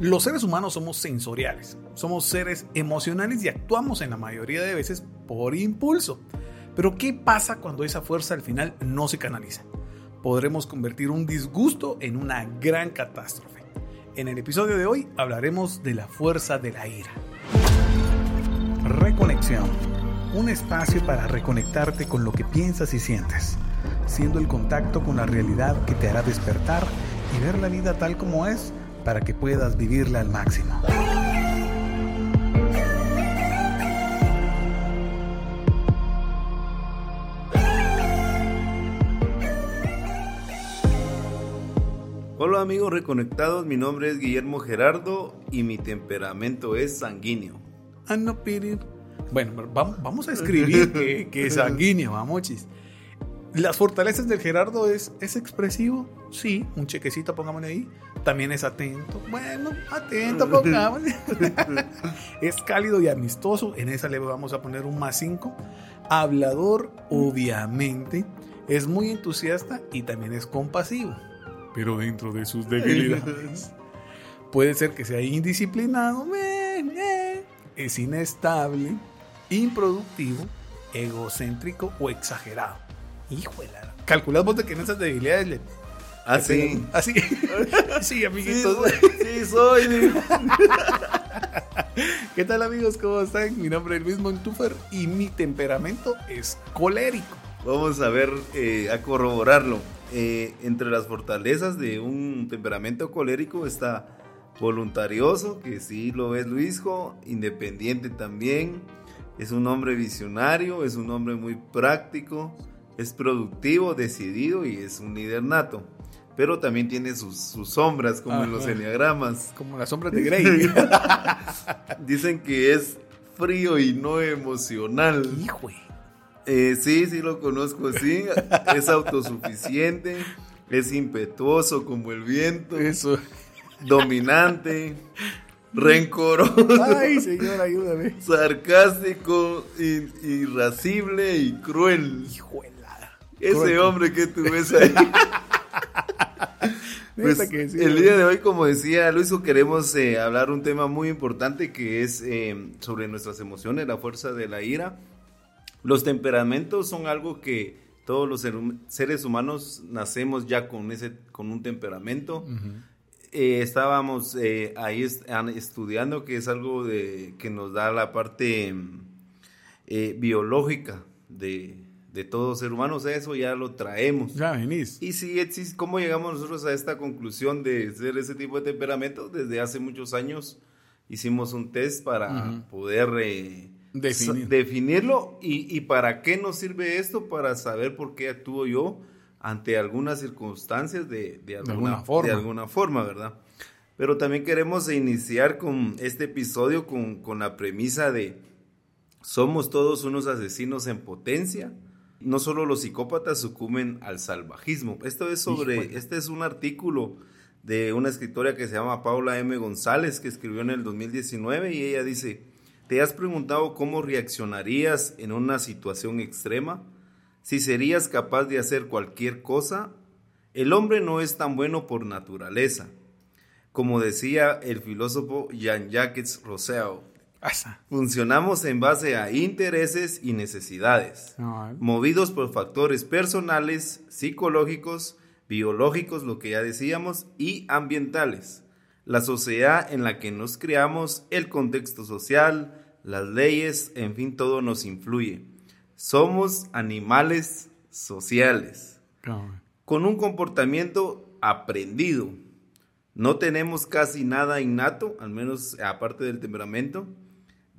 Los seres humanos somos sensoriales, somos seres emocionales y actuamos en la mayoría de veces por impulso. Pero ¿qué pasa cuando esa fuerza al final no se canaliza? Podremos convertir un disgusto en una gran catástrofe. En el episodio de hoy hablaremos de la fuerza de la ira. Reconexión. Un espacio para reconectarte con lo que piensas y sientes, siendo el contacto con la realidad que te hará despertar y ver la vida tal como es para que puedas vivirla al máximo. Hola amigos reconectados, mi nombre es Guillermo Gerardo y mi temperamento es sanguíneo. Ah, no, Bueno, vamos a escribir que, es sanguíneo, chis. Las fortalezas del Gerardo es, es expresivo, sí, un chequecito, pongámosle ahí. También es atento, bueno, atento, pongámosle. es cálido y amistoso, en esa le vamos a poner un más 5. Hablador, obviamente. Es muy entusiasta y también es compasivo, pero dentro de sus debilidades. Puede ser que sea indisciplinado, es inestable, improductivo, egocéntrico o exagerado. Híjole, calculad vos de que en esas debilidades le. Ah, sí. Así. Ah, sí, amiguitos. Sí, soy. ¿Qué tal, amigos? ¿Cómo están? Mi nombre es Luis Montufer y mi temperamento es colérico. Vamos a ver, eh, a corroborarlo. Eh, entre las fortalezas de un temperamento colérico está voluntarioso, que sí lo es Luisjo, independiente también, es un hombre visionario, es un hombre muy práctico, es productivo, decidido y es un líder nato. Pero también tiene sus, sombras, como en los enneagramas. Como las sombras de Grey. Dicen que es frío y no emocional. Hijo. Eh, sí, sí lo conozco así. es autosuficiente, es impetuoso como el viento. Eso. Dominante, rencoroso. Ay, señor, ayúdame. Sarcástico, irascible y cruel. Hijo ese hombre que tú ves ahí. Pues, el día de hoy, como decía Luis, queremos eh, hablar un tema muy importante que es eh, sobre nuestras emociones, la fuerza de la ira. Los temperamentos son algo que todos los seres humanos nacemos ya con, ese, con un temperamento. Eh, estábamos ahí estudiando que es algo de, que nos da la parte biológica de, de todo ser humano, o sea, eso ya lo traemos. Ya venís. Y si existe, ¿cómo llegamos nosotros a esta conclusión de ser ese tipo de temperamento? Desde hace muchos años hicimos un test para poder eh, definirlo y, y, para qué nos sirve esto, para saber por qué actúo yo ante algunas circunstancias de, de, alguna, forma. de alguna forma, ¿verdad? Pero también queremos iniciar con este episodio con, con la premisa de somos todos unos asesinos en potencia no solo los psicópatas sucumben al salvajismo. Esto es sobre, este es un artículo de una escritora que se llama Paula M. González, que escribió en el 2019, y ella dice, ¿te has preguntado cómo reaccionarías en una situación extrema? Si serías capaz de hacer cualquier cosa, el hombre no es tan bueno por naturaleza. Como decía el filósofo Jean-Jacques Rousseau, Funcionamos en base a intereses y necesidades, movidos por factores personales, psicológicos, biológicos, lo que ya decíamos, y ambientales. La sociedad en la que nos creamos, el contexto social, las leyes, en fin, todo nos influye. Somos animales sociales, con un comportamiento aprendido. No tenemos casi nada innato, al menos aparte del temperamento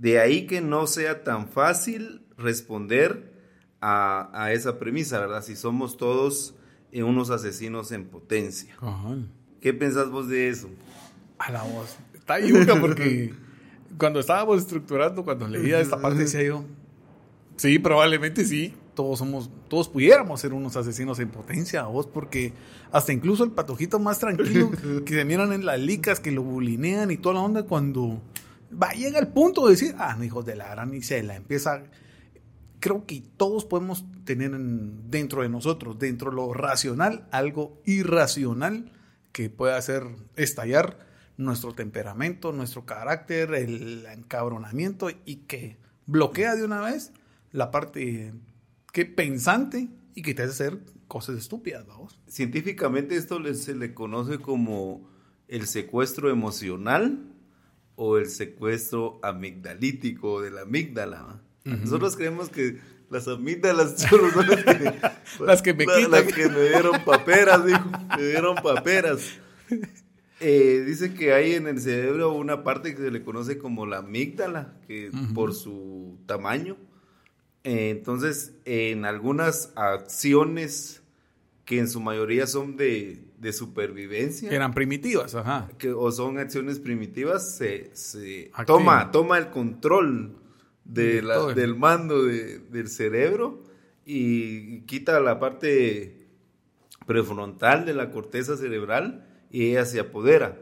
de ahí que no sea tan fácil responder a, esa premisa, ¿verdad? Si somos todos eh, unos asesinos en potencia. ¿Qué pensás vos de eso? A la voz. Está yuca porque cuando estábamos estructurando, cuando leía esta parte, decía yo, sí, probablemente sí. Todos somos, todos pudiéramos ser unos asesinos en potencia, vos, porque hasta incluso el patojito más tranquilo que se miran en las licas, que lo bulinean y toda la onda, cuando va, llega el punto de decir, ah, hijos de la gran la empieza. Creo que todos podemos tener dentro de nosotros, dentro de lo racional, algo irracional que pueda hacer estallar nuestro temperamento, nuestro carácter, el encabronamiento y que bloquea de una vez la parte que pensante y que te hace hacer cosas estúpidas, vamos. Científicamente esto se le conoce como el secuestro emocional o el secuestro amigdalítico de la amígdala. Nosotros creemos que las amígdalas son las que, las que me quitan. Las que me dieron paperas, dijo. Me dieron paperas. Eh, dice que hay en el cerebro una parte que se le conoce como la amígdala, que por su tamaño. Eh, entonces, en algunas acciones que en su mayoría son de, supervivencia. Que eran primitivas, ajá. Que, o son acciones primitivas, se, toma, toma el control de del mando del cerebro y quita la parte prefrontal de la corteza cerebral y ella se apodera.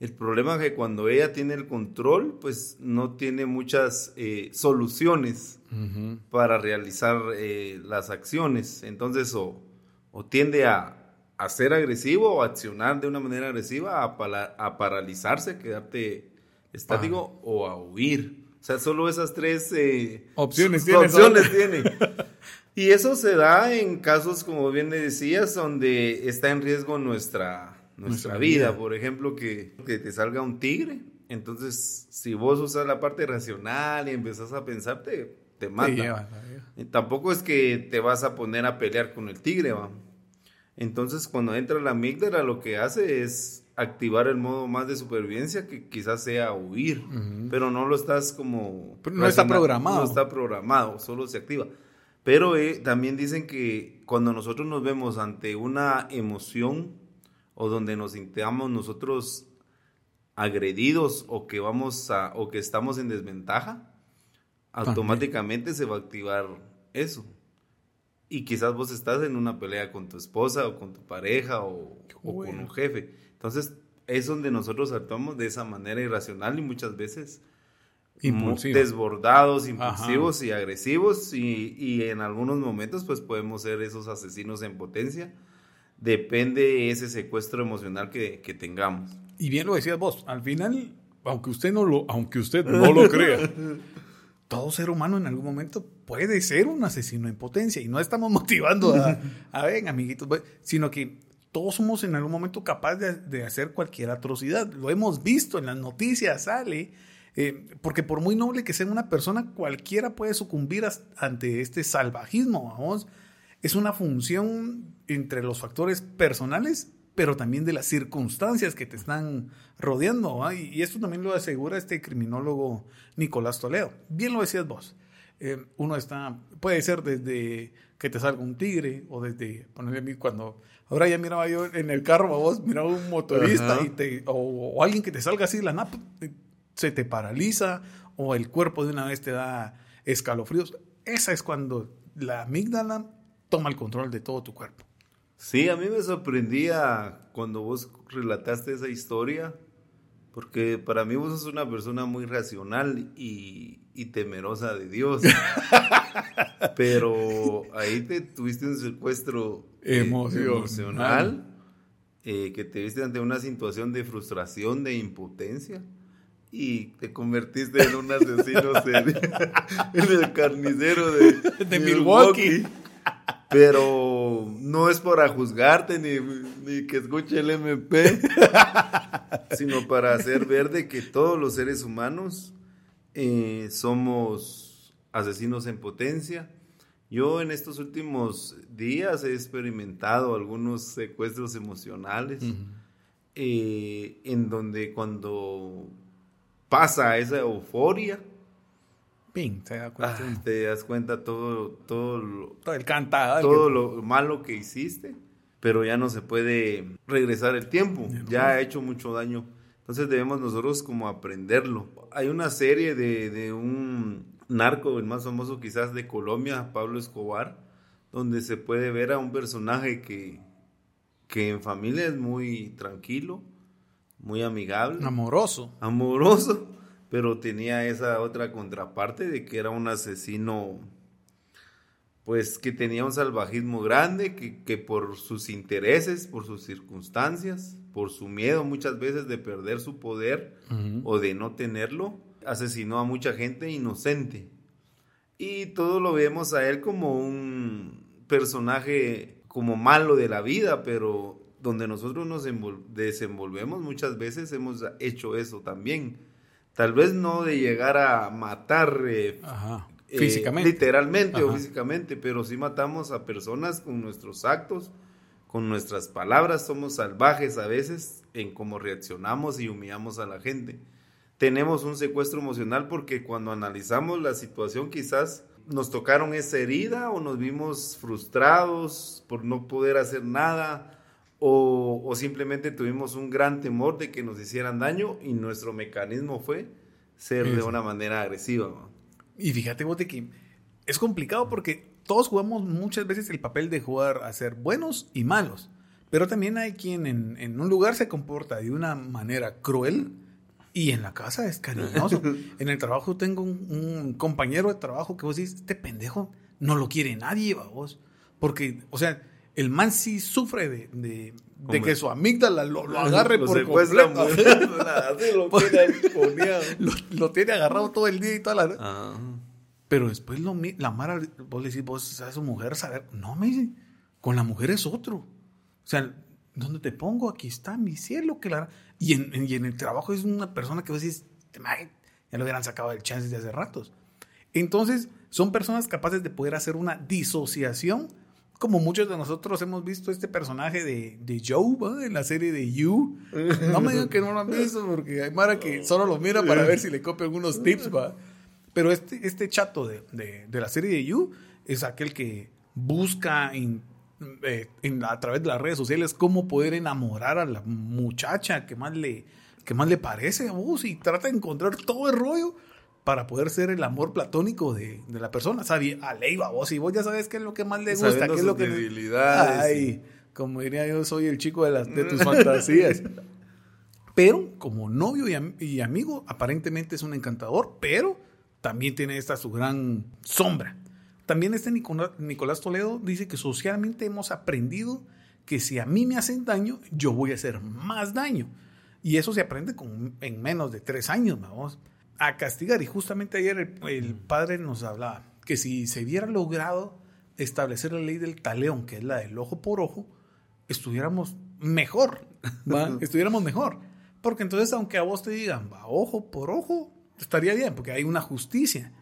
El problema es que cuando ella tiene el control, pues no tiene muchas eh, soluciones para realizar eh, las acciones. Entonces, o, tiende a, ser agresivo o accionar de una manera agresiva, a, a paralizarse, quedarte estático o a huir. O sea, solo esas tres eh, opciones, tiene, opciones tiene. Y eso se da en casos, como bien le decías, donde está en riesgo nuestra, nuestra, vida. Por ejemplo, que, te salga un tigre. Entonces, si vos usas la parte racional y empezás a pensar, te, te mata. tampoco es que te vas a poner a pelear con el tigre, ¿va? Entonces, cuando entra la amígdala, lo que hace es activar el modo más de supervivencia que quizás sea huir, pero no lo estás como... no está programado. No está programado, solo se activa. Pero eh, también dicen que cuando nosotros nos vemos ante una emoción o donde nos sintamos nosotros agredidos o que vamos a o que estamos en desventaja, automáticamente se va a activar eso. Y quizás vos estás en una pelea con tu esposa o con tu pareja o, o con un jefe entonces, es donde nosotros actuamos de esa manera irracional y muchas veces desbordados, impulsivos y agresivos y, en algunos momentos pues podemos ser esos asesinos en potencia. Depende ese secuestro emocional que, tengamos. Y bien lo decías vos, al final, aunque usted no lo, aunque usted no lo crea, todo ser humano en algún momento puede ser un asesino en potencia y no estamos motivando a, a ven, amiguitos, sino que todos somos en algún momento capaces de, hacer cualquier atrocidad. Lo hemos visto en las noticias, sale. Eh, porque por muy noble que sea una persona, cualquiera puede sucumbir ante este salvajismo, vamos. Es una función entre los factores personales, pero también de las circunstancias que te están rodeando. Y, esto también lo asegura este criminólogo Nicolás Toledo. Bien lo decías vos. Eh, uno está, puede ser desde que te salga un tigre o desde, ponerle a mí cuando Ahora ya miraba yo en el carro, vos miraba un motorista y te, o, alguien que te salga así de la napa, se te paraliza o el cuerpo de una vez te da escalofríos. Esa es cuando la amígdala toma el control de todo tu cuerpo. Sí, a mí me sorprendía cuando vos relataste esa historia, porque para mí vos sos una persona muy racional y, y temerosa de Dios. Pero ahí te tuviste un secuestro emocional, eh, que te viste ante una situación de frustración, de impotencia, y te convertiste en un asesino en el carnicero de, Milwaukee. Pero no es para juzgarte ni, que escuche el MP, sino para hacer ver de que todos los seres humanos eh, somos asesinos en potencia. Yo en estos últimos días he experimentado algunos secuestros emocionales eh, en donde cuando pasa esa euforia, te, das cuenta. Ah, te das cuenta todo, todo, lo, todo el cantado. Todo lo malo que hiciste, pero ya no se puede regresar el tiempo. Ya ha hecho mucho daño. Entonces debemos nosotros como aprenderlo. Hay una serie de, de un narco, el más famoso quizás de Colombia, Pablo Escobar, donde se puede ver a un personaje que, que en familia es muy tranquilo, muy amigable. Amoroso. Amoroso, pero tenía esa otra contraparte de que era un asesino, pues que tenía un salvajismo grande, que, que por sus intereses, por sus circunstancias, por su miedo muchas veces de perder su poder o de no tenerlo, asesinó a mucha gente inocente. Y todo lo vemos a él como un personaje como malo de la vida, pero donde nosotros nos desenvolvemos muchas veces hemos hecho eso también. Tal vez no de llegar a matar eh, eh, físicamente. literalmente o físicamente, pero sí matamos a personas con nuestros actos, con nuestras palabras, somos salvajes a veces en cómo reaccionamos y humillamos a la gente. Tenemos un secuestro emocional porque cuando analizamos la situación quizás nos tocaron esa herida o nos vimos frustrados por no poder hacer nada o, simplemente tuvimos un gran temor de que nos hicieran daño y nuestro mecanismo fue ser de una manera agresiva. Y fíjate que es complicado porque todos jugamos muchas veces el papel de jugar a ser buenos y malos, pero también hay quien en, en un lugar se comporta de una manera cruel y en la casa es cariñoso. en el trabajo tengo un, compañero de trabajo que vos decís, este pendejo no lo quiere nadie, vos. Porque, o sea, el man sí sufre de, de, de que su amígdala lo, lo agarre lo por completo. lo, tiene lo, tiene agarrado todo el día y toda la... Ah. Pero después lo, la Mara, vos le decís, vos sabes su mujer, saber. No, me dice, con la mujer es otro. O sea, ¿dónde te pongo? Aquí está mi cielo. Que la... y, en, y en el trabajo es una persona que vos decís, ya lo hubieran sacado del chance de hace ratos. Entonces, son personas capaces de poder hacer una disociación, como muchos de nosotros hemos visto este personaje de, de Joe en la serie de You. No me digan que no lo han visto, porque hay Mara que solo lo mira para ver si le copia algunos tips. ¿va? Pero este, este chato de, de, la serie de You es aquel que busca eh, en, a través de las redes sociales cómo poder enamorar a la muchacha que más le, que más le parece a vos y trata de encontrar todo el rollo para poder ser el amor platónico de, de la persona. Sabía, a ley, vos, y vos ya sabes qué es lo que más le gusta, qué es lo que... Ay, como diría yo, soy el chico de, las, de tus fantasías. Pero como novio y, y, amigo, aparentemente es un encantador, pero también tiene esta su gran sombra. También este Nicolás Toledo dice que socialmente hemos aprendido que si a mí me hacen daño, yo voy a hacer más daño. Y eso se aprende con, en menos de tres años, vamos a castigar. Y justamente ayer el, padre nos hablaba que si se hubiera logrado establecer la ley del taleón, que es la del ojo por ojo, estuviéramos mejor, estuviéramos mejor. Porque entonces, aunque a vos te digan, va, ojo por ojo, estaría bien, porque hay una justicia.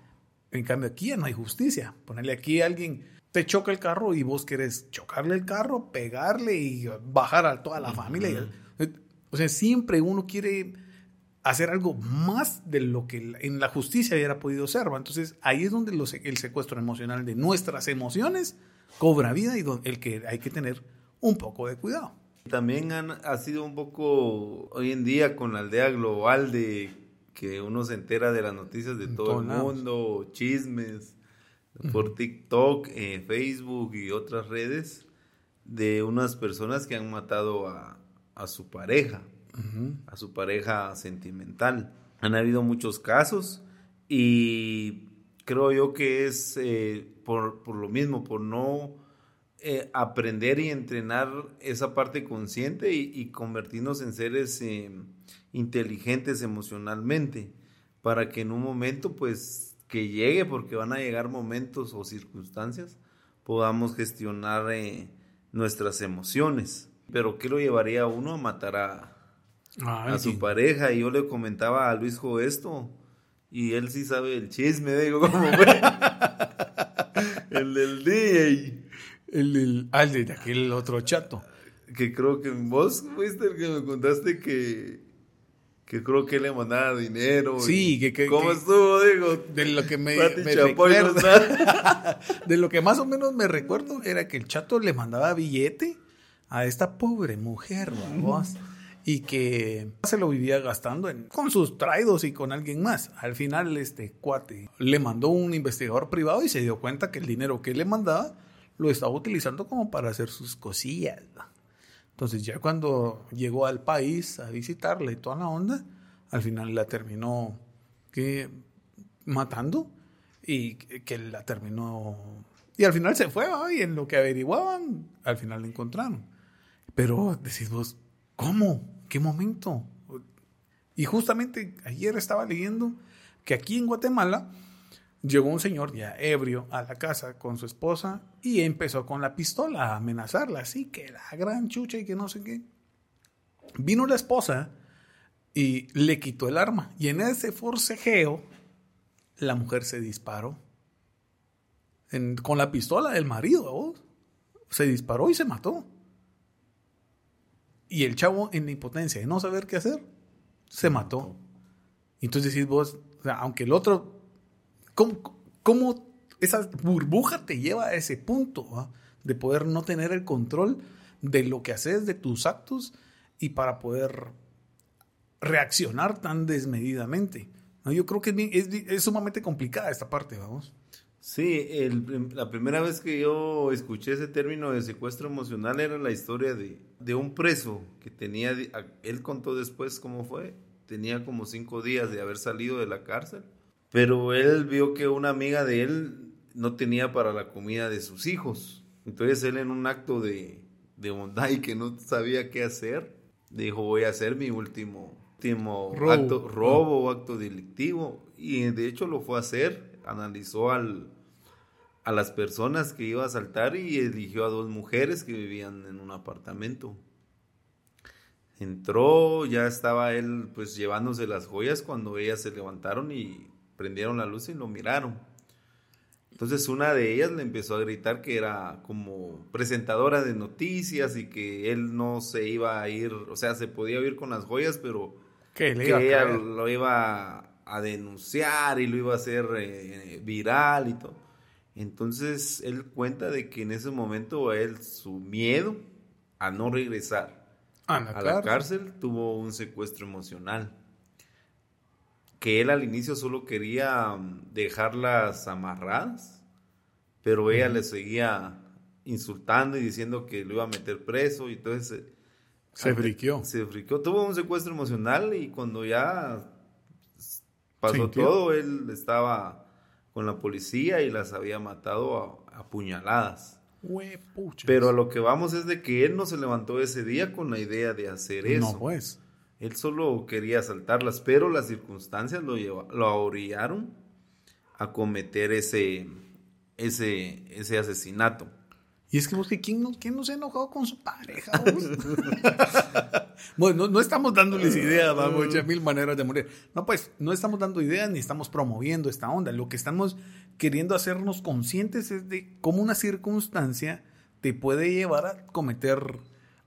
En cambio, aquí ya no hay justicia. Ponerle aquí a alguien, te choca el carro y vos querés chocarle el carro, pegarle y bajar a toda la familia. O sea, siempre uno quiere hacer algo más de lo que en la justicia hubiera podido ser. Entonces, ahí es donde el secuestro emocional de nuestras emociones cobra vida y el que hay que tener un poco de cuidado. También ha sido un poco hoy en día con la aldea global de que uno se entera de las noticias de todo el mundo, chismes, por TikTok, eh, Facebook y otras redes, de unas personas que han matado a, su pareja, a su pareja sentimental. Han habido muchos casos y creo yo que es eh, por, lo mismo, por no eh, aprender y entrenar esa parte consciente y, convertirnos en seres inteligentes emocionalmente para que en un momento pues que llegue, porque van a llegar momentos o circunstancias, podamos gestionar eh, nuestras emociones. Pero ¿qué lo llevaría a uno a matar a, a su pareja? Y yo le comentaba a Luisjo esto, y él sí sabe el chisme, digo, como el del DJ. El del, ah, el de aquel otro chato. Que creo que vos fuiste el que me contaste que que creo que le mandaba dinero. Sí, que, ¿Cómo estuvo? Digo, de lo que me, recuerdo, de lo que más o menos me recuerdo era que el chato le mandaba billete a esta pobre mujer, vamos, y que se lo vivía gastando con sus traidos y con alguien más. Al final, este cuate le mandó un investigador privado y se dio cuenta que el dinero que le mandaba lo estaba utilizando como para hacer sus cosillas. Entonces ya cuando llegó al país a visitarla y toda la onda, al final la terminó que matando y que la terminó y al final se fue y en lo que averiguaban al final la encontraron. Pero decís vos ¿Cómo? ¿Qué momento? Y justamente ayer estaba leyendo que aquí en Guatemala llegó un señor ya ebrio a la casa con su esposa y empezó con la pistola a amenazarla, así que la gran chucha y que no sé qué. Vino la esposa y le quitó el arma. Y en ese forcejeo, la mujer se disparó. con la pistola del marido, se disparó y se mató. Y el chavo, en la impotencia de no saber qué hacer, se mató. Entonces decís vos, aunque el otro, ¿cómo, esa burbuja te lleva a ese punto de poder no tener el control de lo que haces, de tus actos, y para poder reaccionar tan desmedidamente? Yo creo que es, sumamente complicada esta parte, vamos. Sí, la primera vez que yo escuché ese término de secuestro emocional era la historia de, de un preso que tenía, él contó después cómo fue, tenía como cinco días de haber salido de la cárcel, pero él vio que una amiga de él no tenía para la comida de sus hijos. Entonces él en un acto de, de bondad y que no sabía qué hacer, dijo voy a hacer mi último, último robo. acto, robo o acto delictivo. Y de hecho lo fue a hacer analizó al, a las personas que iba a asaltar y eligió a dos mujeres que vivían en un apartamento. Entró, ya estaba él pues llevándose las joyas cuando ellas se levantaron y prendieron la luz y lo miraron. Entonces una de ellas le empezó a gritar que era como presentadora de noticias y que él no se iba a ir, o sea, se podía ir con las joyas, pero que ella lo iba a denunciar y lo iba a hacer eh, viral y todo. Entonces él cuenta de que en ese momento él, su miedo a no regresar a la, cárcel. tuvo un secuestro emocional. Que él al inicio solo quería mm, dejarlas amarradas, pero ella le seguía insultando y diciendo que lo iba a meter preso y entonces... Se friqueó. Se friqueó. Tuvo un secuestro emocional y cuando ya pasó todo, él estaba con la policía y las había matado a, puñaladas. Pero a lo que vamos es de que él no se levantó ese día con la idea de hacer eso. No, pues. Él solo quería asaltarlas, pero las circunstancias lo, lleva, lo orillaron a cometer ese, ese, ese asesinato. Y es que vos, ¿quién no, quién no se ha enojado con su pareja? bueno, no, estamos dándoles ideas, vamos, mil maneras de morir. No, pues, no estamos dando ideas ni estamos promoviendo esta onda. Lo que estamos queriendo hacernos conscientes es de cómo una circunstancia te puede llevar a cometer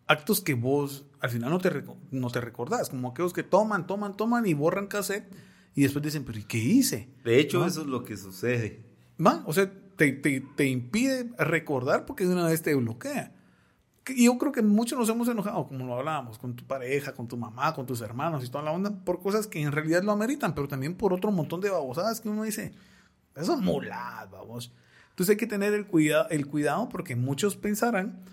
actos que vos al final no te, no te recordás, como aquellos que toman, toman, toman y borran cassette y después dicen, pero ¿y qué hice? De hecho, eso es lo que sucede. ¿Va? O sea, te, impide recordar porque de una vez te bloquea. Y yo creo que muchos nos hemos enojado, como lo hablábamos, con tu pareja, con tu mamá, con tus hermanos y toda la onda, por cosas que en realidad lo ameritan, pero también por otro montón de babosadas que uno dice, eso es mulad, vamos. Entonces hay que tener el, cuidado el cuidado porque muchos pensarán,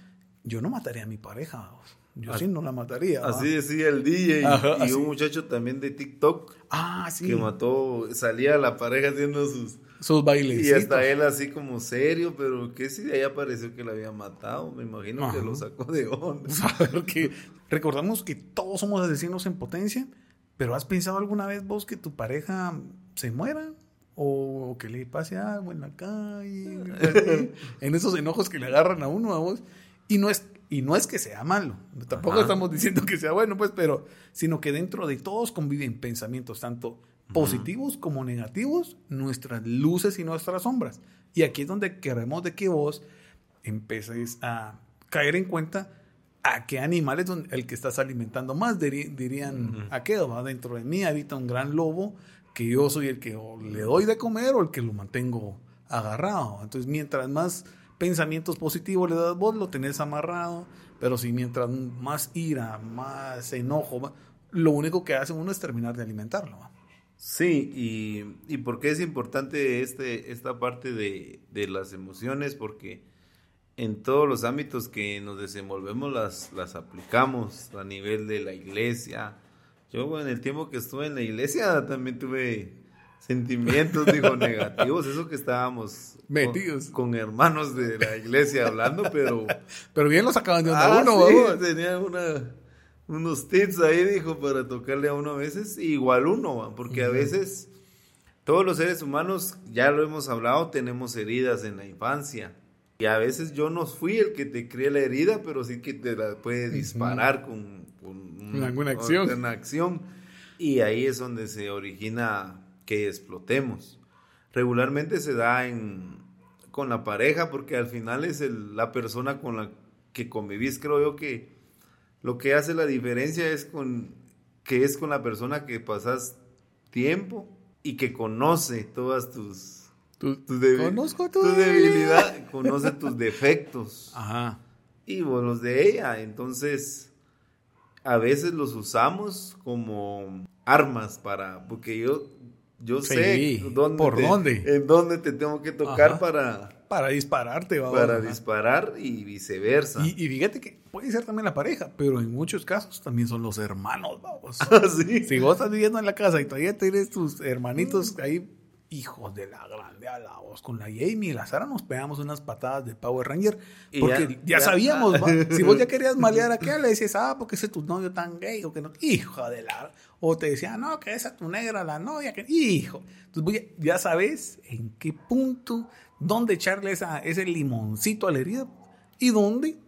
yo no mataría a mi pareja, Yo sí no la mataría. Así decía el DJ y un muchacho también de TikTok. Ah, sí. Que mató, salía la pareja haciendo sus sus bailes. Y hasta él así como serio, pero que si de ahí apareció que la había matado, me imagino que lo sacó de onda. que recordamos que todos somos asesinos en potencia, pero ¿has pensado alguna vez vos que tu pareja se muera? O que le pase algo en la calle, en esos enojos que le agarran a uno a vos. Y no es, y no es que sea malo, tampoco estamos diciendo que sea bueno, pues, pero, sino que dentro de todos conviven pensamientos tanto positivos como negativos, nuestras luces y nuestras sombras. Y aquí es donde queremos de que vos empeces a caer en cuenta a qué animal es el que estás alimentando más. dirían, ¿a qué? ¿va? Dentro de mí habita un gran lobo que yo soy el que le doy de comer o el que lo mantengo agarrado. Entonces, mientras más pensamientos positivos le das vos, lo tenés amarrado. Pero si mientras más ira, más enojo, lo único que hace uno es terminar de alimentarlo. Sí, y, y por qué es importante este, esta parte de, las emociones, porque en todos los ámbitos que nos desenvolvemos las, las aplicamos a nivel de la iglesia. Yo en el tiempo que estuve en la iglesia también tuve sentimientos, digo, negativos, eso que estábamos metidos con, hermanos de la iglesia hablando, pero... pero bien los acaban de ah, uno, tenía una unos tips ahí, dijo, para tocarle a uno a veces, igual uno, porque a veces todos los seres humanos, ya lo hemos hablado, tenemos heridas en la infancia. Y a veces yo no fui el que te crea la herida, pero sí que te la puede disparar con, con alguna acción. Una acción. Y ahí es donde se origina que explotemos. Regularmente se da en, con la pareja, porque al final es la persona con la que convivís. Creo yo que lo que hace la diferencia es con que es con la persona que pasas tiempo y que conoce todas tus, Conozco tu, debilidad, conoce tus defectos. Ajá. Y vos los de ella. Entonces, a veces los usamos como armas para, porque yo, yo sé dónde por dónde. En dónde te tengo que tocar para para dispararte, ¿va? Para disparar y viceversa. Y, fíjate que puede ser también la pareja, pero en muchos casos también son los hermanos, vamos. Ah, ¿Sí? Si vos estás viviendo en la casa y todavía tienes tus hermanitos ahí, hijos de la grande a la voz, con la Jamie y la Sara nos pegamos unas patadas de Power Ranger. Porque ya, sabíamos, ¿va? Si vos ya querías malear a aquella, le decías, ah, porque ese es tu novio tan gay, o que no, hijo de la. O te decía, no, que esa es tu negra, la novia, que, hijo. Entonces, ya sabes en qué punto dónde echarle esa, ese limoncito a la herida y dónde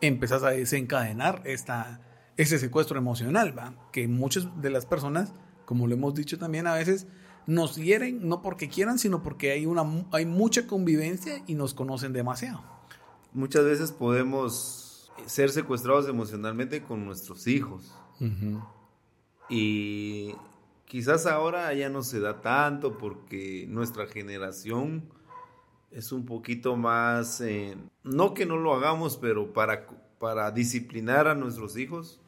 empezás a desencadenar esta, ese secuestro emocional, ¿va? que muchas de las personas, como lo hemos dicho también a veces, nos hieren no porque quieran, sino porque hay, una, hay mucha convivencia y nos conocen demasiado. Muchas veces podemos ser secuestrados emocionalmente con nuestros hijos. Y quizás ahora ya no se da tanto porque nuestra generación es un poquito más, eh, no que no lo hagamos, pero para, para disciplinar a nuestros hijos,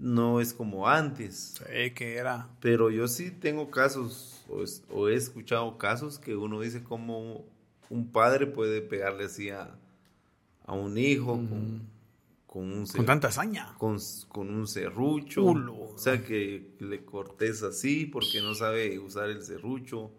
no es como antes. Sí, que era. Pero yo sí tengo casos, o, he escuchado casos que uno dice como un padre puede pegarle así a, un hijo con, con, un con tanta hazaña. Con, un serrucho. O sea, que le cortes así porque no sabe usar el serrucho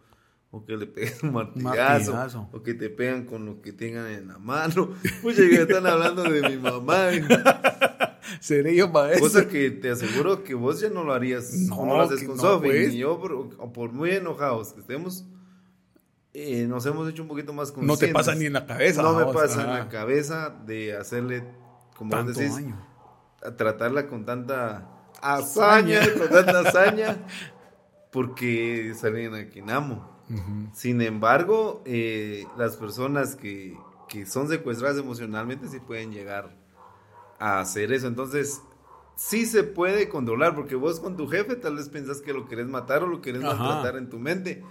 o que le peguen un martillazo, o que te pegan con lo que tengan en la mano. Pucha, que están hablando de mi mamá. Seré yo maestro. Cosa que te aseguro que vos ya no lo harías, no, lo haces con no, pues. yo, por, muy enojados que estemos, eh, nos hemos hecho un poquito más conscientes. No te pasa ni en la cabeza. No me pasa en la cabeza de hacerle, como vos decís, a tratarla con tanta hazaña, con tanta hazaña, porque salen a quien amo. Sin embargo, eh, las personas que, son secuestradas emocionalmente sí pueden llegar a hacer eso. Entonces, sí se puede controlar, porque vos con tu jefe tal vez pensás que lo querés matar o lo querés maltratar en tu mente.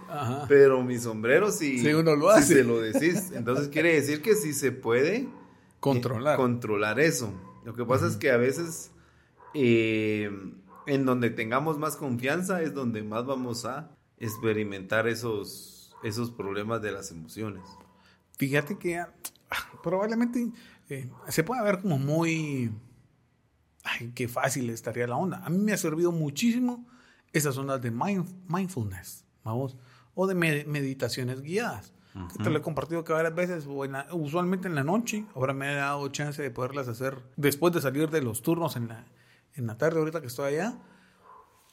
Pero mi sombrero sí, uno lo hace. se lo decís. Entonces quiere decir que sí se puede eh, controlar, controlar eso. Lo que pasa es que a veces eh, en donde tengamos más confianza es donde más vamos a experimentar esos, esos problemas de las emociones. Fíjate que ah, probablemente eh, se puede ver como muy... Ay, qué fácil estaría la onda. A mí me ha servido muchísimo esas ondas de mindfulness, vamos, o de meditaciones guiadas. Te lo he compartido que varias veces, usualmente en la noche. Ahora me ha dado chance de poderlas hacer después de salir de los turnos en la, en la tarde, ahorita que estoy allá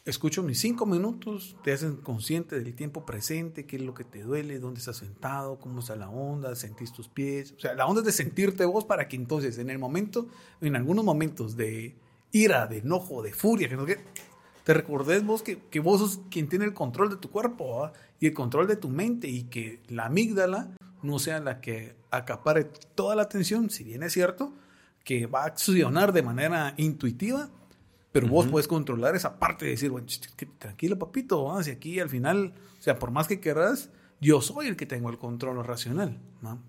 escucho mis cinco minutos, te hacen consciente del tiempo presente, qué es lo que te duele, dónde estás sentado, cómo está la onda, sentís tus pies. O sea, la onda es de sentirte vos para que entonces en el momento, en algunos momentos de ira, de enojo, de furia, que no te recordes vos que, que, vos sos quien tiene el control de tu cuerpo y el control de tu mente y que la amígdala no sea la que acapare toda la atención, si bien es cierto, que va a accionar de manera intuitiva, pero vos puedes controlar esa parte de decir, bueno, tranquilo, papito, si aquí al final, o sea, por más que querrás, yo soy el que tengo el control racional.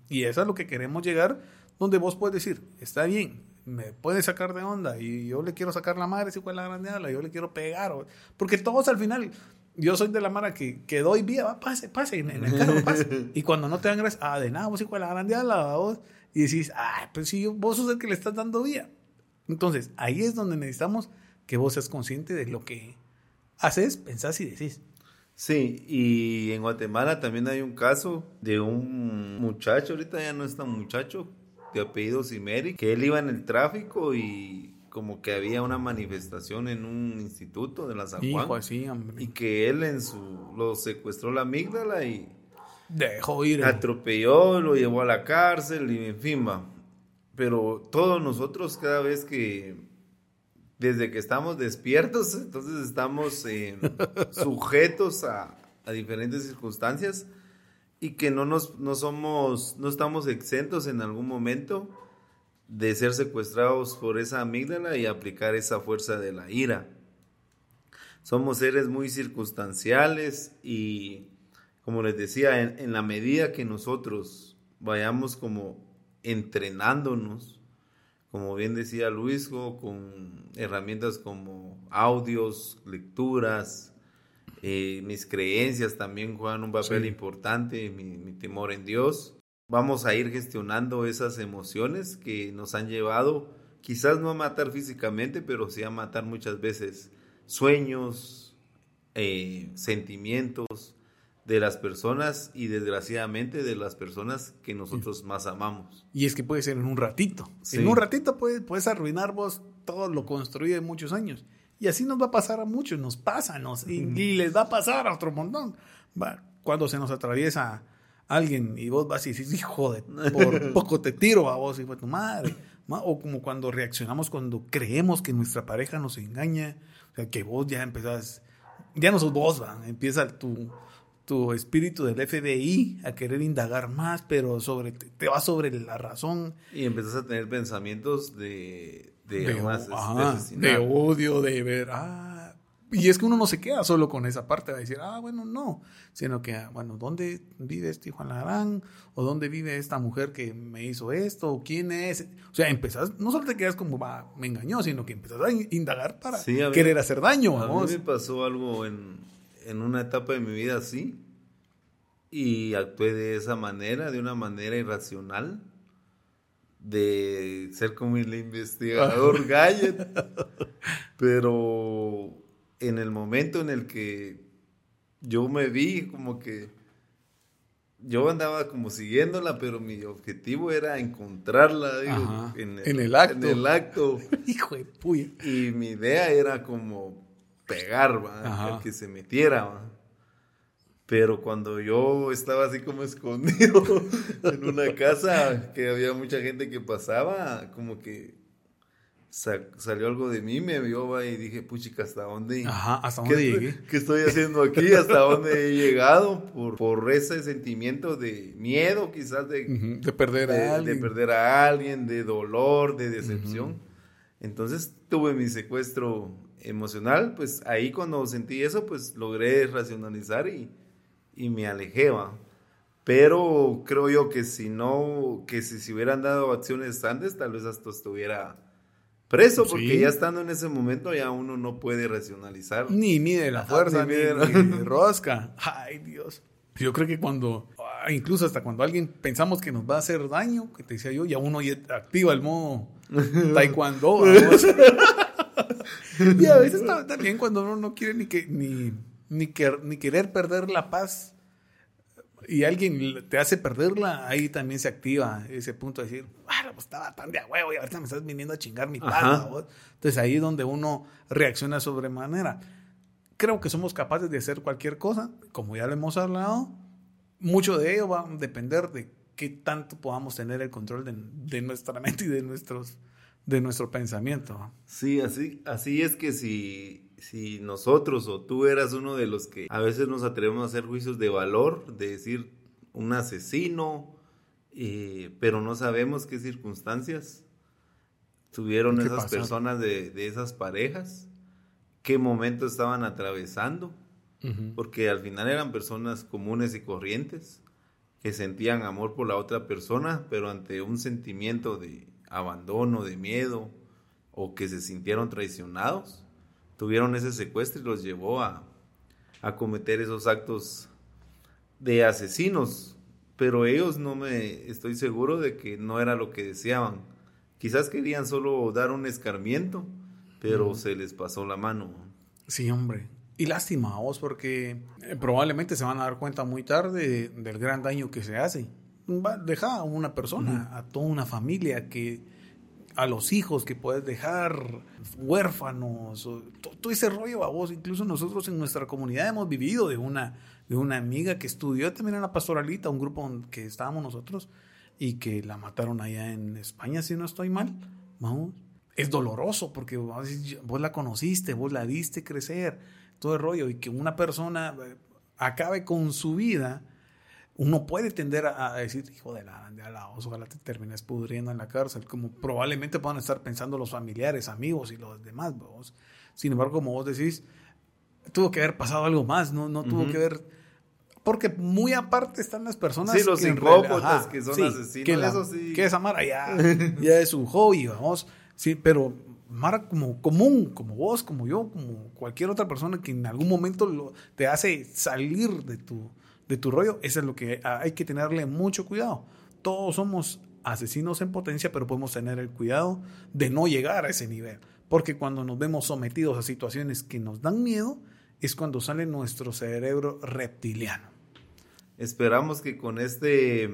Y eso es a lo que queremos llegar, donde vos puedes decir, está bien, me puede sacar de onda y yo le quiero sacar la madre si fue la grande yo le quiero pegar. porque todos al final, yo soy de la mara que, que doy vía, va, pase, pase, en, el carro, pase. y cuando no te dan gracias, ah, de nada, vos fue la grande vos, y decís, ah, pues sí, vos sos el que le estás dando vía. Entonces, ahí es donde necesitamos que vos seas consciente de lo que haces, pensás y decís. Sí, y en Guatemala también hay un caso de un muchacho, ahorita ya no es tan muchacho, de apellido Simeri, que él iba en el tráfico y como que había una manifestación en un instituto de la San Juan. Y que él en su lo secuestró la amígdala y dejó ir. Atropelló, lo llevó a la cárcel y en fin, va. Pero todos nosotros cada vez que desde que estamos despiertos, entonces estamos eh, sujetos a, a, diferentes circunstancias y que no nos no somos no estamos exentos en algún momento de ser secuestrados por esa amígdala y aplicar esa fuerza de la ira. Somos seres muy circunstanciales y, como les decía, en, la medida que nosotros vayamos como entrenándonos, como bien decía Luis, con herramientas como audios, lecturas, eh, mis creencias también juegan un papel importante, mi, mi temor en Dios vamos a ir gestionando esas emociones que nos han llevado, quizás no a matar físicamente, pero sí a matar muchas veces sueños, eh, sentimientos de las personas y desgraciadamente de las personas que nosotros más amamos. Y es que puede ser en un ratito. En un ratito puedes, puedes arruinar vos todo lo construido en muchos años. Y así nos va a pasar a muchos, nos pasa, nos, y, les va a pasar a otro montón. Va, cuando se nos atraviesa alguien y vos vas y dices, hijo de, por poco te tiro a vos, hijo de tu madre. O como cuando reaccionamos cuando creemos que nuestra pareja nos engaña, o sea, que vos ya empezás, ya no sos vos, ¿va? empieza tu, tu espíritu del FBI a querer indagar más, pero sobre te, va sobre la razón. Y empiezas a tener pensamientos de, de, de, de odio, de ver, ah, y es que uno no se queda solo con esa parte, de decir, ah, bueno, no, sino que, bueno, ¿dónde vive este hijo Larán? ¿O dónde vive esta mujer que me hizo esto? ¿O quién es? O sea, empezás, no solo te quedas como, va, me engañó, sino que empezás a indagar para querer hacer daño. A mí me pasó algo en, en una etapa de mi vida así, y actué de esa manera, de una manera irracional, de ser como el investigador Gallet, pero en el momento en el que yo me vi como que yo andaba como siguiéndola, pero mi objetivo era encontrarla digo, en, el, acto. En el acto. Hijo de puya. Y mi idea era como pegar, ¿va? que se metiera. Pero cuando yo estaba así como escondido en una casa que había mucha gente que pasaba, como que salió algo de mí, me vio y dije, puchica, ¿hasta dónde? Ajá, ¿hasta dónde ¿qué, llegué? ¿Qué estoy haciendo aquí? ¿Hasta dónde he llegado? Por, por ese sentimiento de miedo, quizás de, de perder a alguien. De perder a alguien, de dolor, de decepción. Entonces tuve mi secuestro emocional, pues ahí cuando sentí eso, pues logré racionalizar y, y me alejé, Pero creo yo que si no, que si se hubieran dado acciones antes, tal vez hasta estuviera preso, porque ya estando en ese momento ya uno no puede racionalizar. Ni mide la fuerza, ni, mide la... rosca. Ay, Dios. Yo creo que cuando, ah, incluso hasta cuando alguien pensamos que nos va a hacer daño, que te decía yo, ya uno ya activa el modo taekwondo. y a veces también cuando uno no quiere ni, que, ni, ni, ni querer perder la paz y alguien te hace perderla, ahí también se activa ese punto de decir, ah, pues estaba tan de a huevo y ahorita me estás viniendo a chingar mi paz. Entonces ahí es donde uno reacciona sobremanera. Creo que somos capaces de hacer cualquier cosa, como ya lo hemos hablado. Mucho de ello va a depender de qué tanto podamos tener el control de, de nuestra mente y de, nuestros, de nuestro pensamiento. Sí, así, así es que si si nosotros o tú eras uno de los que a veces nos atrevemos a hacer juicios de valor, de decir un asesino, eh, pero no sabemos qué circunstancias tuvieron esas personas de, esas parejas, qué momento estaban atravesando, porque al final eran personas comunes y corrientes que sentían amor por la otra persona, pero ante un sentimiento de abandono, de miedo, o que se sintieron traicionados, tuvieron ese secuestro y los llevó a, cometer esos actos de asesinos. Pero ellos no me estoy seguro de que no era lo que deseaban. Quizás querían solo dar un escarmiento, pero se les pasó la mano. Sí, hombre. Y lástima a vos porque eh, probablemente se van a dar cuenta muy tarde del gran daño que se hace. Deja a una persona, a toda una familia que a los hijos que puedes dejar huérfanos, todo, ese rollo a vos. Incluso nosotros en nuestra comunidad hemos vivido de una, de una amiga que estudió también en la pastoralita, un grupo que estábamos nosotros, y que la mataron allá en España, si no estoy mal. Vamos. Es doloroso porque vos, vos la conociste, vos la viste crecer, todo el rollo, y que una persona eh, acabe con su vida uno puede tender a, decir, hijo de la, de la ojalá te termines pudriendo en la cárcel, como probablemente puedan estar pensando los familiares, amigos y los demás. Vos. Sin embargo, como vos decís, tuvo que haber pasado algo más, no, no tuvo que haber... Porque muy aparte están las personas... Sí, los que, que son asesinos. Que, eso sí. que esa Mara ya, ya es un hobby, vamos. Sí, pero Mara como común, como vos, como yo, como cualquier otra persona que en algún momento lo, te hace salir de tu, de tu rollo, eso es lo que hay que tenerle mucho cuidado. Todos somos asesinos en potencia, pero podemos tener el cuidado de no llegar a ese nivel. Porque cuando nos vemos sometidos a situaciones que nos dan miedo, es cuando sale nuestro cerebro reptiliano. Esperamos que con este,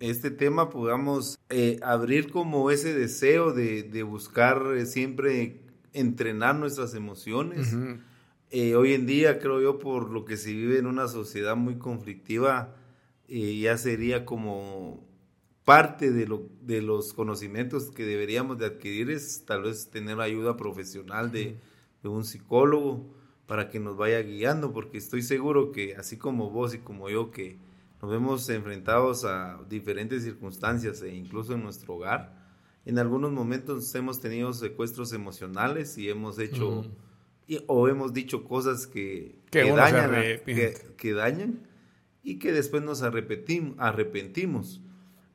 este tema podamos eh, abrir como ese deseo de, buscar eh, siempre entrenar nuestras emociones. Eh, hoy en día, creo yo, por lo que se vive en una sociedad muy conflictiva, eh, ya sería como parte de, lo, de los conocimientos que deberíamos de adquirir es tal vez tener ayuda profesional de, de un psicólogo para que nos vaya guiando, porque estoy seguro que así como vos y como yo, que nos vemos enfrentados a diferentes circunstancias e incluso en nuestro hogar, en algunos momentos hemos tenido secuestros emocionales y hemos hecho o hemos dicho cosas que, que, dañan, que, dañan y que después nos arrepentimos.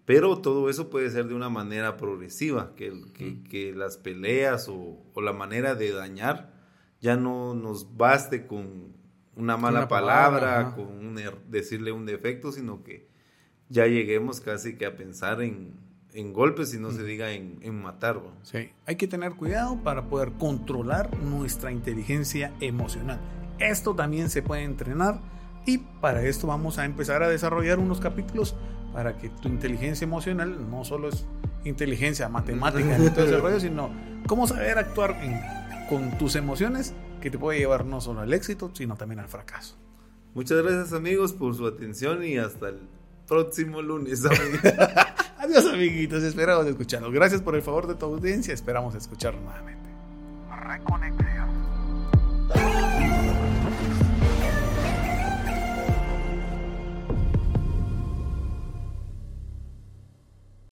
Pero todo eso puede ser de una manera progresiva, que, que las peleas o, la manera de dañar ya no nos baste con una mala palabra, con er, decirle un defecto, sino que ya lleguemos casi que a pensar en, en golpes y no se diga en, en matar. Sí, hay que tener cuidado para poder controlar nuestra inteligencia emocional. Esto también se puede entrenar y para esto vamos a empezar a desarrollar unos capítulos para que tu inteligencia emocional no solo es inteligencia matemática y todo ese rollo, sino cómo saber actuar con tus emociones que te puede llevar no solo al éxito, sino también al fracaso. Muchas gracias amigos por su atención y hasta el próximo lunes. Adiós, amiguitos. Esperamos escucharlos. Gracias por el favor de tu audiencia. Esperamos escuchar nuevamente.